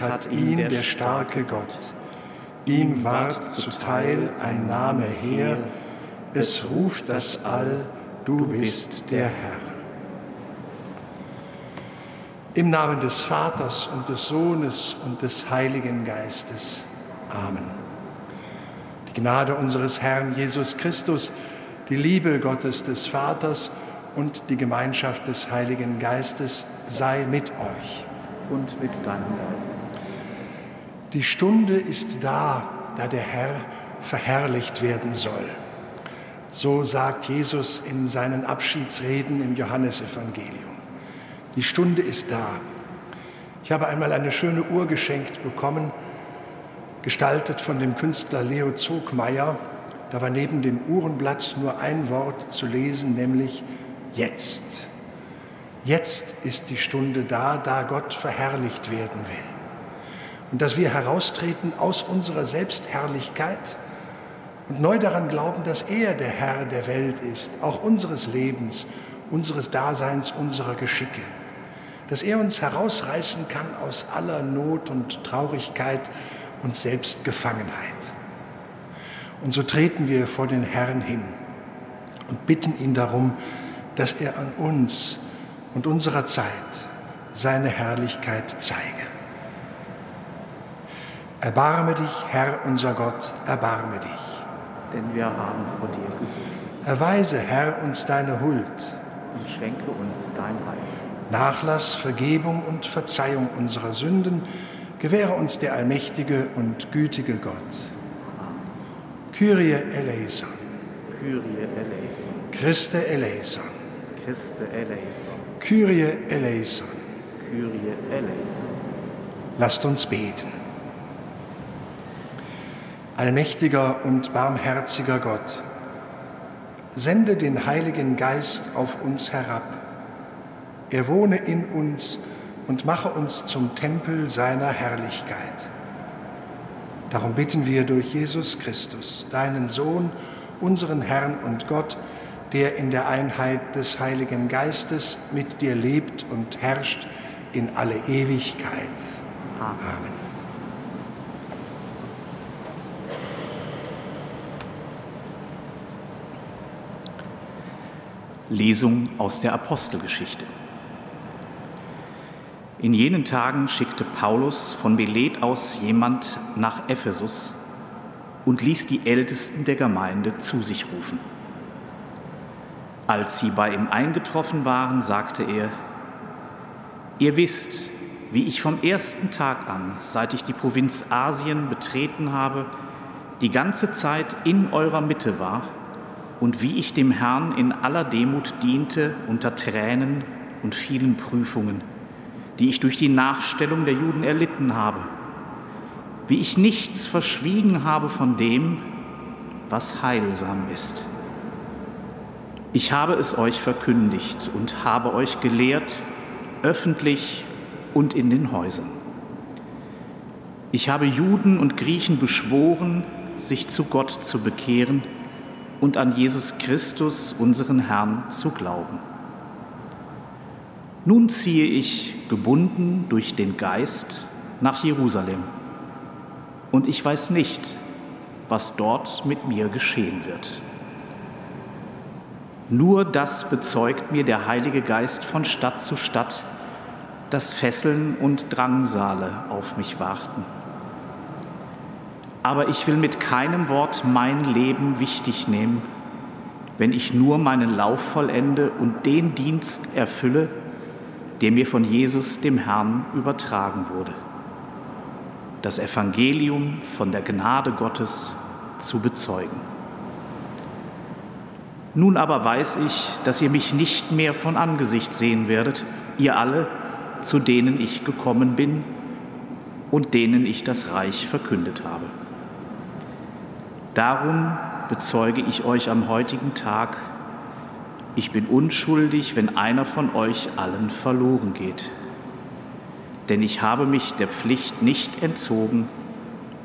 hat ihn der starke Gott. Ihm ward zuteil ein Name her, es ruft das All, du bist der Herr. Im Namen des Vaters und des Sohnes und des Heiligen Geistes. Amen. Die Gnade unseres Herrn Jesus Christus, die Liebe Gottes des Vaters und die Gemeinschaft des Heiligen Geistes sei mit euch. Und mit deinem Geist. Die Stunde ist da, da der Herr verherrlicht werden soll. So sagt Jesus in seinen Abschiedsreden im Johannesevangelium. Die Stunde ist da. Ich habe einmal eine schöne Uhr geschenkt bekommen, gestaltet von dem Künstler Leo Zogmeier. Da war neben dem Uhrenblatt nur ein Wort zu lesen, nämlich jetzt. Jetzt ist die Stunde da, da Gott verherrlicht werden will. Und dass wir heraustreten aus unserer Selbstherrlichkeit und neu daran glauben, dass er der Herr der Welt ist, auch unseres Lebens, unseres Daseins, unserer Geschicke. Dass er uns herausreißen kann aus aller Not und Traurigkeit und Selbstgefangenheit. Und so treten wir vor den Herrn hin und bitten ihn darum, dass er an uns und unserer Zeit seine Herrlichkeit zeige. Erbarme dich, Herr unser Gott, erbarme dich. Denn wir haben vor dir gesucht. Erweise, Herr, uns deine Huld. Und schenke uns dein Heil. Nachlass, Vergebung und Verzeihung unserer Sünden gewähre uns der allmächtige und gütige Gott. Kyrie eleison. Kyrie eleison. Christe eleison. Christe eleison. Kyrie eleison. Kyrie eleison. Lasst uns beten. Allmächtiger und barmherziger Gott, sende den Heiligen Geist auf uns herab. Er wohne in uns und mache uns zum Tempel seiner Herrlichkeit. Darum bitten wir durch Jesus Christus, deinen Sohn, unseren Herrn und Gott, der in der Einheit des Heiligen Geistes mit dir lebt und herrscht in alle Ewigkeit. Amen. Lesung aus der Apostelgeschichte. In jenen Tagen schickte Paulus von Milet aus jemand nach Ephesus und ließ die Ältesten der Gemeinde zu sich rufen. Als sie bei ihm eingetroffen waren, sagte er, Ihr wisst, wie ich vom ersten Tag an, seit ich die Provinz Asien betreten habe, die ganze Zeit in eurer Mitte war und wie ich dem Herrn in aller Demut diente unter Tränen und vielen Prüfungen, die ich durch die Nachstellung der Juden erlitten habe, wie ich nichts verschwiegen habe von dem, was heilsam ist. Ich habe es euch verkündigt und habe euch gelehrt, öffentlich und in den Häusern. Ich habe Juden und Griechen beschworen, sich zu Gott zu bekehren und an Jesus Christus, unseren Herrn, zu glauben. Nun ziehe ich, gebunden durch den Geist, nach Jerusalem, und ich weiß nicht, was dort mit mir geschehen wird. Nur das bezeugt mir der Heilige Geist von Stadt zu Stadt, dass Fesseln und Drangsale auf mich warten aber ich will mit keinem Wort mein Leben wichtig nehmen, wenn ich nur meinen Lauf vollende und den Dienst erfülle, der mir von Jesus, dem Herrn, übertragen wurde. Das Evangelium von der Gnade Gottes zu bezeugen. Nun aber weiß ich, dass ihr mich nicht mehr von Angesicht sehen werdet, ihr alle, zu denen ich gekommen bin und denen ich das Reich verkündet habe. Darum bezeuge ich euch am heutigen Tag, ich bin unschuldig, wenn einer von euch allen verloren geht. Denn ich habe mich der Pflicht nicht entzogen,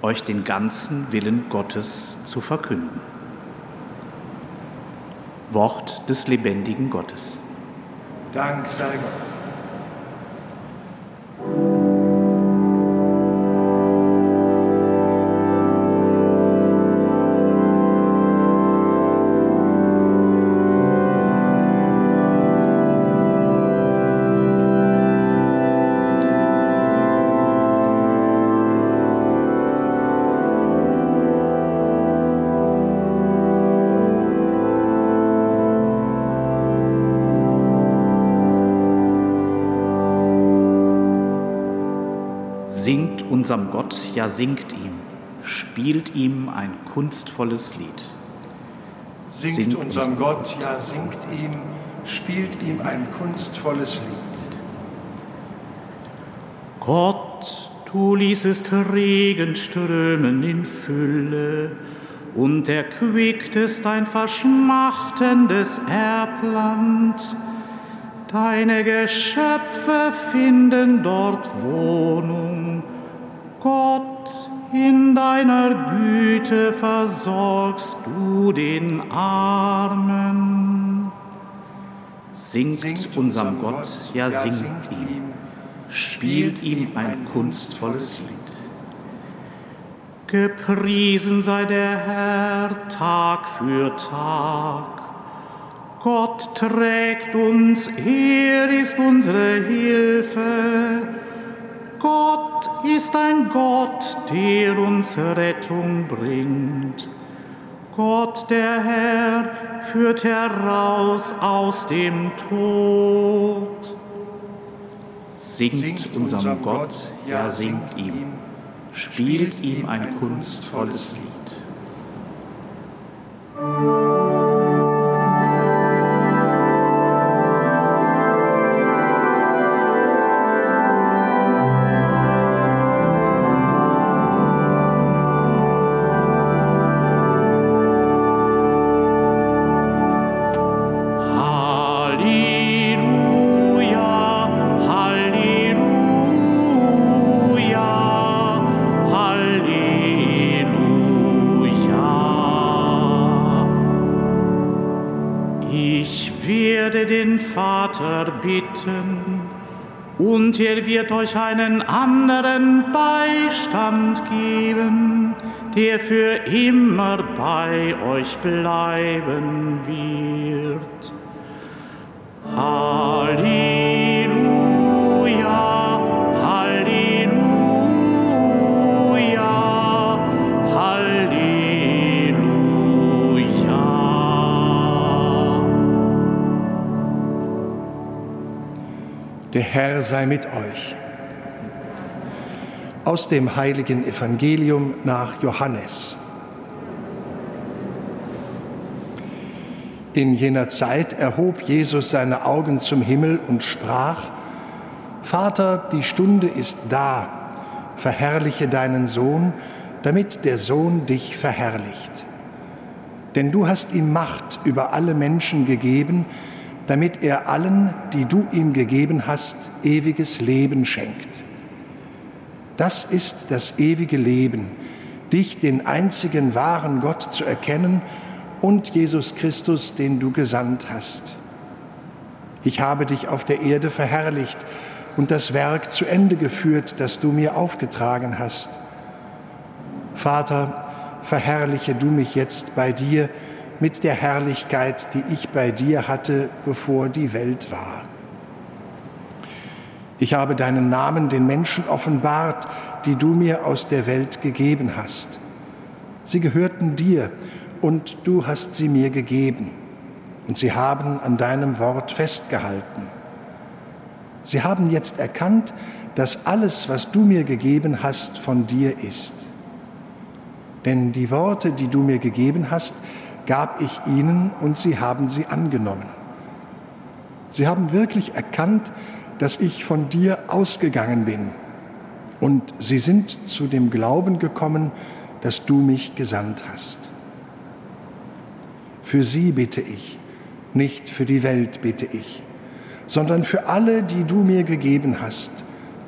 euch den ganzen Willen Gottes zu verkünden. Wort des lebendigen Gottes. Dank sei Gott. Ja singt ihm, spielt ihm ein kunstvolles Lied. Singt, Singt unserem Gott, ja singt ihm, spielt ihm ein kunstvolles Lied. Gott, du ließest Regen strömen in Fülle und erquicktest ein verschmachtendes Erbland. Deine Geschöpfe finden dort Wohnung. Gott, in deiner Güte versorgst du den Armen. Singt, unserem Gott, ja singt ihm, spielt ihm ein kunstvolles Lied. Gepriesen sei der Herr Tag für Tag. Gott trägt uns, er ist unsere Hilfe. Gott ist ein Gott, der uns Rettung bringt. Gott der Herr führt heraus aus dem Tod. Singt, unserem Gott, ja singt ihm, spielt ihm ein kunstvolles Lied. Euch einen anderen Beistand geben, der für immer bei euch bleiben wird. Halleluja, Halleluja, Halleluja. Der Herr sei mit euch. Aus dem heiligen Evangelium nach Johannes. In jener Zeit erhob Jesus seine Augen zum Himmel und sprach, Vater, die Stunde ist da, verherrliche deinen Sohn, damit der Sohn dich verherrlicht. Denn du hast ihm Macht über alle Menschen gegeben, damit er allen, die du ihm gegeben hast, ewiges Leben schenkt. Das ist das ewige Leben, dich, den einzigen wahren Gott, zu erkennen und Jesus Christus, den du gesandt hast. Ich habe dich auf der Erde verherrlicht und das Werk zu Ende geführt, das du mir aufgetragen hast. Vater, verherrliche du mich jetzt bei dir mit der Herrlichkeit, die ich bei dir hatte, bevor die Welt war. Ich habe deinen Namen den Menschen offenbart, die du mir aus der Welt gegeben hast. Sie gehörten dir und du hast sie mir gegeben. Und sie haben an deinem Wort festgehalten. Sie haben jetzt erkannt, dass alles, was du mir gegeben hast, von dir ist. Denn die Worte, die du mir gegeben hast, gab ich ihnen und sie haben sie angenommen. Sie haben wirklich erkannt, dass ich von dir ausgegangen bin. Und sie sind zu dem Glauben gekommen, dass du mich gesandt hast. Für sie bitte ich, nicht für die Welt bitte ich, sondern für alle, die du mir gegeben hast,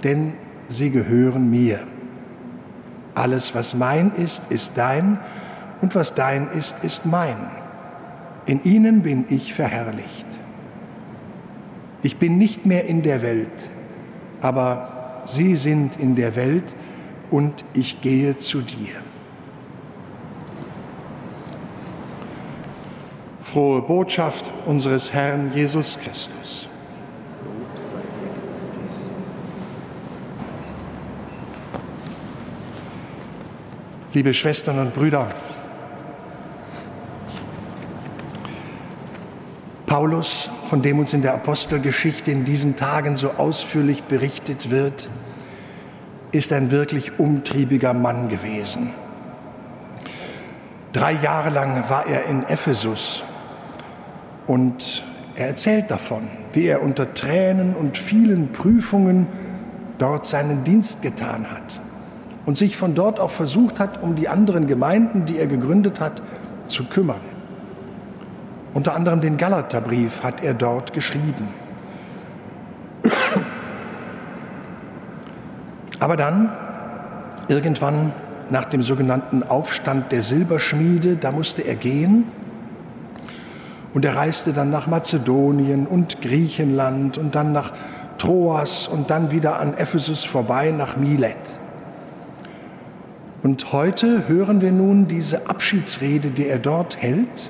denn sie gehören mir. Alles, was mein ist, ist dein, und was dein ist, ist mein. In ihnen bin ich verherrlicht. Ich bin nicht mehr in der Welt, aber sie sind in der Welt und ich gehe zu dir. Frohe Botschaft unseres Herrn Jesus Christus. Liebe Schwestern und Brüder, Paulus, von dem uns in der Apostelgeschichte in diesen Tagen so ausführlich berichtet wird, ist ein wirklich umtriebiger Mann gewesen. Drei Jahre lang war er in Ephesus und er erzählt davon, wie er unter Tränen und vielen Prüfungen dort seinen Dienst getan hat und sich von dort auch versucht hat, um die anderen Gemeinden, die er gegründet hat, zu kümmern. Unter anderem den Galaterbrief hat er dort geschrieben. Aber dann, irgendwann nach dem sogenannten Aufstand der Silberschmiede, da musste er gehen und er reiste dann nach Mazedonien und Griechenland und dann nach Troas und dann wieder an Ephesus vorbei nach Milet. Und heute hören wir nun diese Abschiedsrede, die er dort hält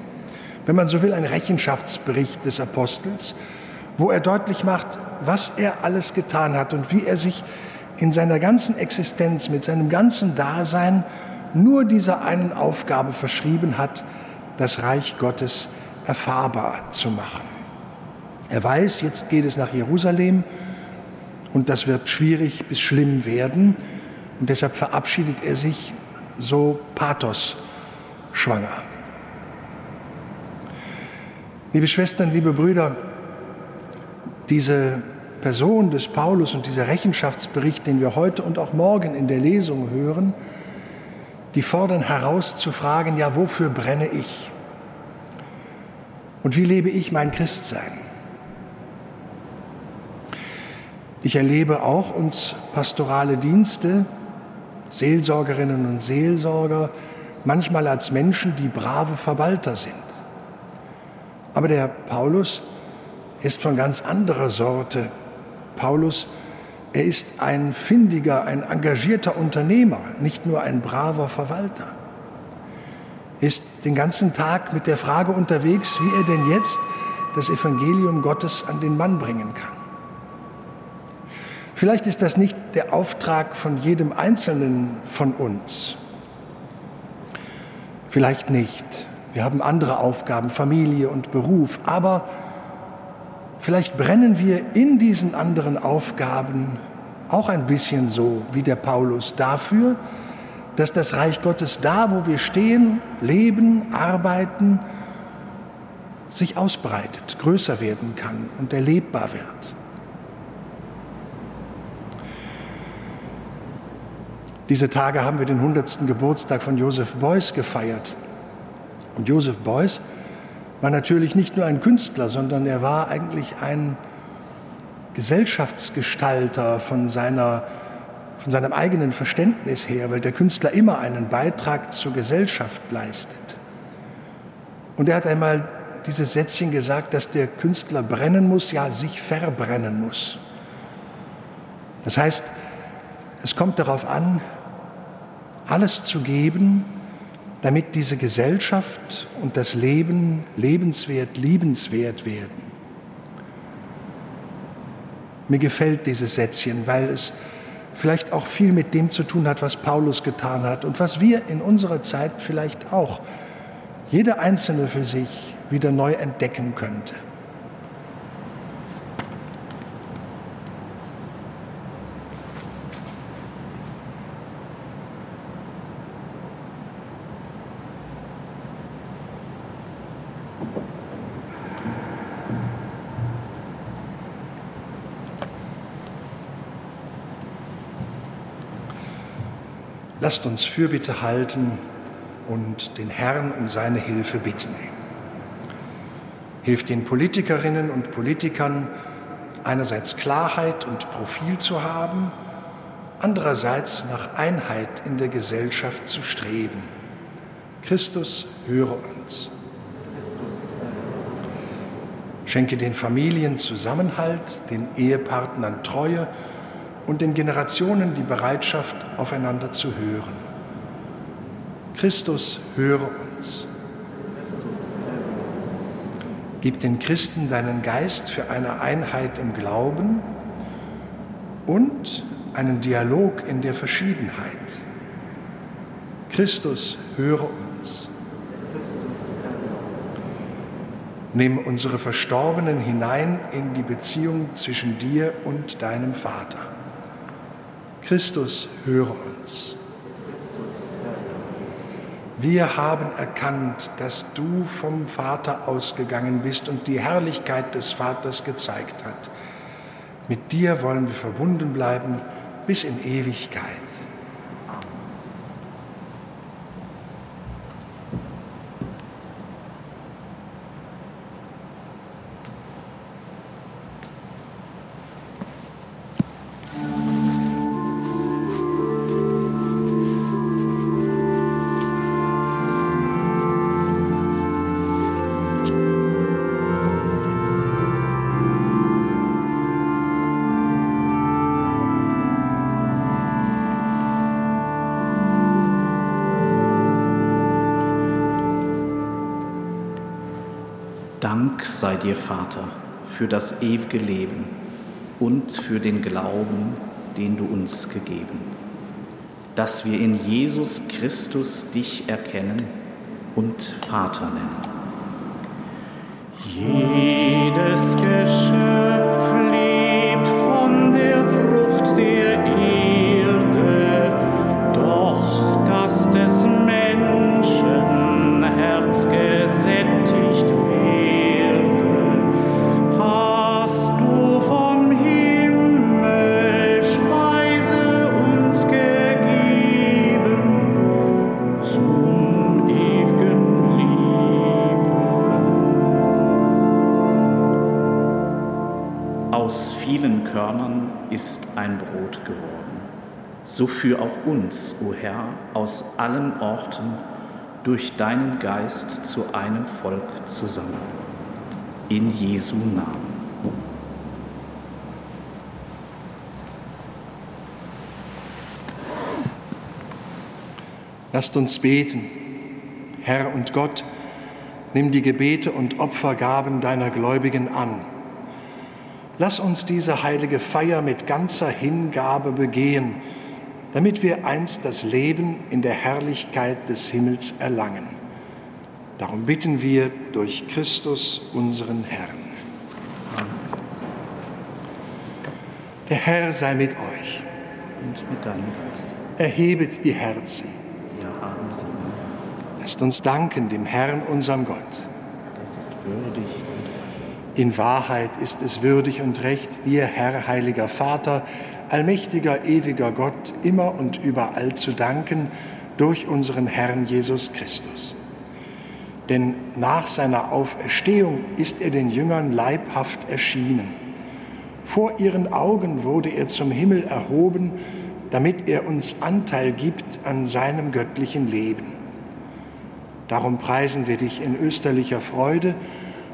wenn man so will, ein Rechenschaftsbericht des Apostels, wo er deutlich macht, was er alles getan hat und wie er sich in seiner ganzen Existenz, mit seinem ganzen Dasein nur dieser einen Aufgabe verschrieben hat, das Reich Gottes erfahrbar zu machen. Er weiß, jetzt geht es nach Jerusalem und das wird schwierig bis schlimm werden und deshalb verabschiedet er sich so pathos schwanger. Liebe Schwestern, liebe Brüder, diese Person des Paulus und dieser Rechenschaftsbericht, den wir heute und auch morgen in der Lesung hören, die fordern heraus zu fragen, ja, wofür brenne ich? Und wie lebe ich mein Christsein? Ich erlebe auch uns pastorale Dienste, Seelsorgerinnen und Seelsorger, manchmal als Menschen, die brave Verwalter sind. Aber der Paulus ist von ganz anderer Sorte. Paulus, er ist ein findiger, ein engagierter Unternehmer, nicht nur ein braver Verwalter. Ist den ganzen Tag mit der Frage unterwegs, wie er denn jetzt das Evangelium Gottes an den Mann bringen kann. Vielleicht ist das nicht der Auftrag von jedem Einzelnen von uns. Vielleicht nicht. Wir haben andere Aufgaben, Familie und Beruf. Aber vielleicht brennen wir in diesen anderen Aufgaben auch ein bisschen so wie der Paulus dafür, dass das Reich Gottes da, wo wir stehen, leben, arbeiten, sich ausbreitet, größer werden kann und erlebbar wird. Diese Tage haben wir den 100. Geburtstag von Joseph Beuys gefeiert. Und Joseph Beuys war natürlich nicht nur ein Künstler, sondern er war eigentlich ein Gesellschaftsgestalter von, seiner, von seinem eigenen Verständnis her, weil der Künstler immer einen Beitrag zur Gesellschaft leistet. Und er hat einmal dieses Sätzchen gesagt, dass der Künstler brennen muss, ja, sich verbrennen muss. Das heißt, es kommt darauf an, alles zu geben, damit diese Gesellschaft und das Leben lebenswert, liebenswert werden. Mir gefällt dieses Sätzchen, weil es vielleicht auch viel mit dem zu tun hat, was Paulus getan hat und was wir in unserer Zeit vielleicht auch, jeder Einzelne für sich, wieder neu entdecken könnte. Lasst uns Fürbitte halten und den Herrn um seine Hilfe bitten. Hilft den Politikerinnen und Politikern, einerseits Klarheit und Profil zu haben, andererseits nach Einheit in der Gesellschaft zu streben. Christus, höre uns. Schenke den Familien Zusammenhalt, den Ehepartnern Treue und den Generationen die Bereitschaft, aufeinander zu hören. Christus, höre uns. Gib den Christen deinen Geist für eine Einheit im Glauben und einen Dialog in der Verschiedenheit. Christus, höre uns. Nimm unsere Verstorbenen hinein in die Beziehung zwischen dir und deinem Vater. Christus, höre uns. Wir haben erkannt, dass du vom Vater ausgegangen bist und die Herrlichkeit des Vaters gezeigt hat. Mit dir wollen wir verbunden bleiben bis in Ewigkeit. Dir, Vater, für das ewige Leben und für den Glauben, den du uns gegeben, dass wir in Jesus Christus dich erkennen und Vater nennen. Jedes Geschöpf ist ein Brot geworden. So führ auch uns, o Herr, aus allen Orten durch deinen Geist zu einem Volk zusammen. In Jesu Namen. Lasst uns beten. Herr und Gott, nimm die Gebete und Opfergaben deiner Gläubigen an. Lass uns diese heilige Feier mit ganzer Hingabe begehen, damit wir einst das Leben in der Herrlichkeit des Himmels erlangen. Darum bitten wir durch Christus, unseren Herrn. Der Herr sei mit euch. Und mit deinem Geist. Erhebet die Herzen. Wir haben sie. Lasst uns danken dem Herrn, unserem Gott. Das ist würdig In Wahrheit ist es würdig und recht, dir, Herr, heiliger Vater, allmächtiger, ewiger Gott, immer und überall zu danken durch unseren Herrn Jesus Christus. Denn nach seiner Auferstehung ist er den Jüngern leibhaft erschienen. Vor ihren Augen wurde er zum Himmel erhoben, damit er uns Anteil gibt an seinem göttlichen Leben. Darum preisen wir dich in österlicher Freude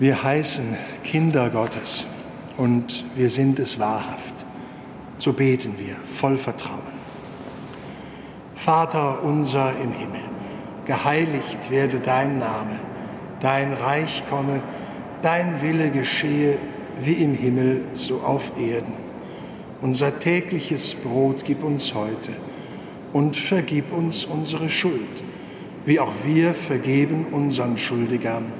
Wir heißen Kinder Gottes und wir sind es wahrhaft. So beten wir voll Vertrauen. Vater unser im Himmel, geheiligt werde dein Name, dein Reich komme, dein Wille geschehe, wie im Himmel, so auf Erden. Unser tägliches Brot gib uns heute und vergib uns unsere Schuld, wie auch wir vergeben unseren Schuldigern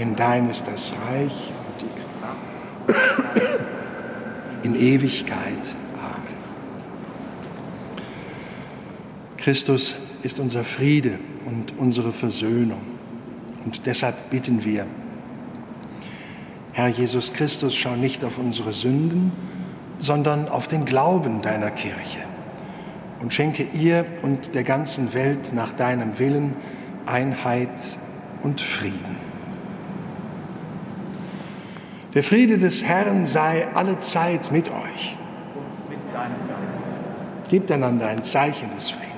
denn dein ist das Reich und die Kraft in Ewigkeit. Amen. Christus ist unser Friede und unsere Versöhnung. Und deshalb bitten wir, Herr Jesus Christus, schau nicht auf unsere Sünden, sondern auf den Glauben deiner Kirche und schenke ihr und der ganzen Welt nach deinem Willen Einheit und Frieden. Der Friede des Herrn sei alle Zeit mit euch. Gebt einander ein Zeichen des Friedens.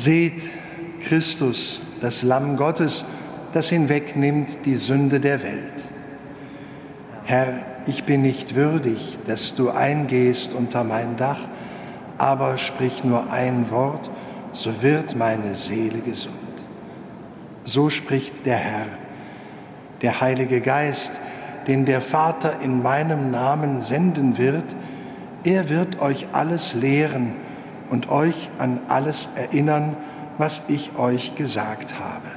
Seht Christus, das Lamm Gottes, das hinwegnimmt die Sünde der Welt. Herr, ich bin nicht würdig, dass du eingehst unter mein Dach, aber sprich nur ein Wort, so wird meine Seele gesund. So spricht der Herr, der Heilige Geist, den der Vater in meinem Namen senden wird, er wird euch alles lehren und euch an alles erinnern, was ich euch gesagt habe.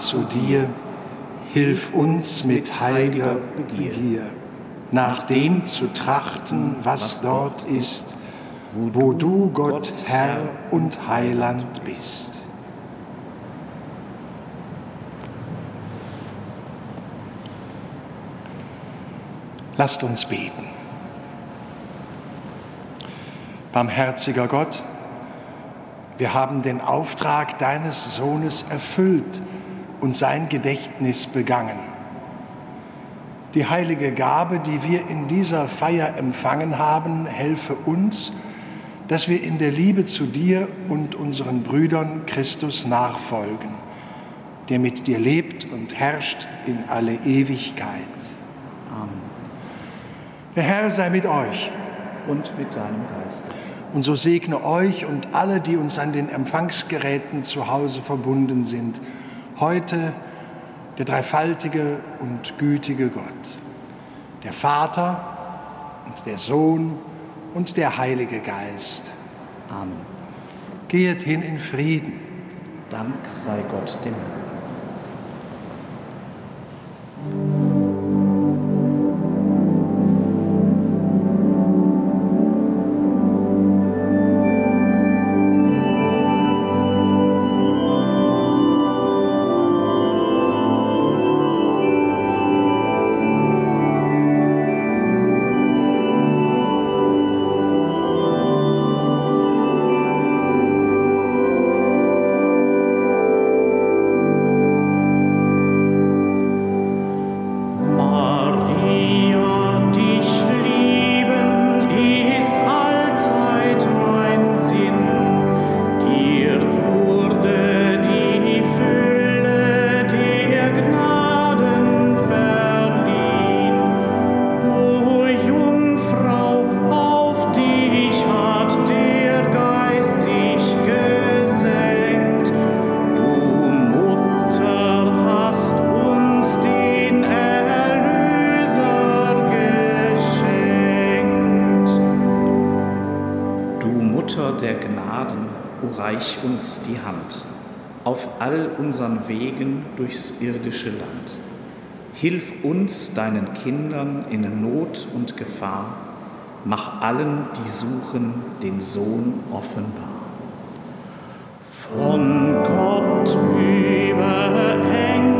Zu dir, hilf uns mit heiliger Begier, nach dem zu trachten, was dort ist, wo du Gott, Herr und Heiland bist. Lasst uns beten. Barmherziger Gott, wir haben den Auftrag deines Sohnes erfüllt und sein Gedächtnis begangen. Die heilige Gabe, die wir in dieser Feier empfangen haben, helfe uns, dass wir in der Liebe zu dir und unseren Brüdern Christus nachfolgen, der mit dir lebt und herrscht in alle Ewigkeit. Amen. Der Herr sei mit euch. Und mit deinem Geist. Und so segne euch und alle, die uns an den Empfangsgeräten zu Hause verbunden sind, heute der dreifaltige und gütige Gott, der Vater und der Sohn und der Heilige Geist. Amen. Gehet hin in Frieden. Dank sei Gott dem Herrn. All unseren Wegen durchs irdische Land. Hilf uns, deinen Kindern in Not und Gefahr, mach allen, die suchen, den Sohn offenbar. Von Gott überhängt